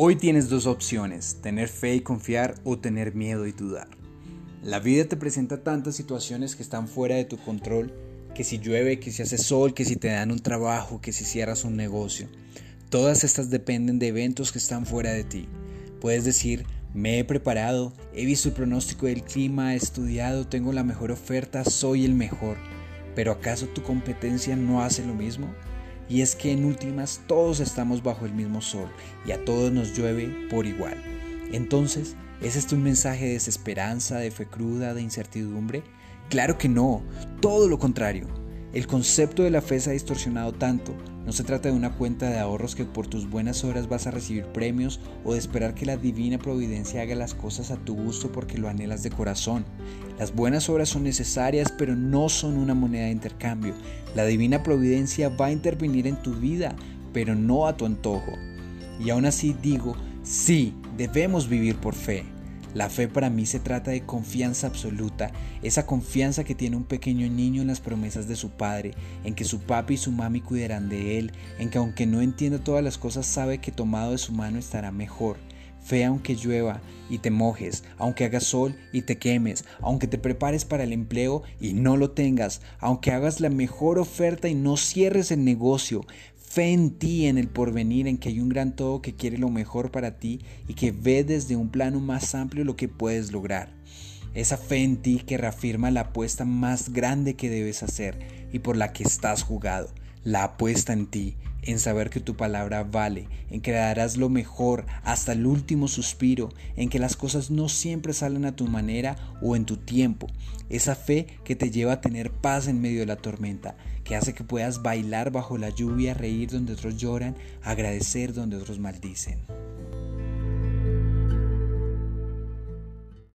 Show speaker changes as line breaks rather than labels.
Hoy tienes dos opciones, tener fe y confiar o tener miedo y dudar. La vida te presenta tantas situaciones que están fuera de tu control, que si llueve, que si hace sol, que si te dan un trabajo, que si cierras un negocio. Todas estas dependen de eventos que están fuera de ti. Puedes decir, me he preparado, he visto el pronóstico del clima, he estudiado, tengo la mejor oferta, soy el mejor. Pero ¿acaso tu competencia no hace lo mismo? Y es que en últimas todos estamos bajo el mismo sol y a todos nos llueve por igual. Entonces, ¿es este un mensaje de desesperanza, de fe cruda, de incertidumbre? Claro que no, todo lo contrario. El concepto de la fe se ha distorsionado tanto. No se trata de una cuenta de ahorros que por tus buenas horas vas a recibir premios o de esperar que la divina providencia haga las cosas a tu gusto porque lo anhelas de corazón. Las buenas obras son necesarias pero no son una moneda de intercambio. La divina providencia va a intervenir en tu vida pero no a tu antojo. Y aún así digo, sí, debemos vivir por fe. La fe para mí se trata de confianza absoluta, esa confianza que tiene un pequeño niño en las promesas de su padre, en que su papi y su mami cuidarán de él, en que aunque no entienda todas las cosas sabe que tomado de su mano estará mejor. Fe aunque llueva y te mojes, aunque haga sol y te quemes, aunque te prepares para el empleo y no lo tengas, aunque hagas la mejor oferta y no cierres el negocio. Fe en ti, en el porvenir, en que hay un gran todo que quiere lo mejor para ti y que ve desde un plano más amplio lo que puedes lograr. Esa fe en ti que reafirma la apuesta más grande que debes hacer y por la que estás jugado. La apuesta en ti, en saber que tu palabra vale, en que darás lo mejor hasta el último suspiro, en que las cosas no siempre salen a tu manera o en tu tiempo. Esa fe que te lleva a tener paz en medio de la tormenta, que hace que puedas bailar bajo la lluvia, reír donde otros lloran, agradecer donde otros maldicen.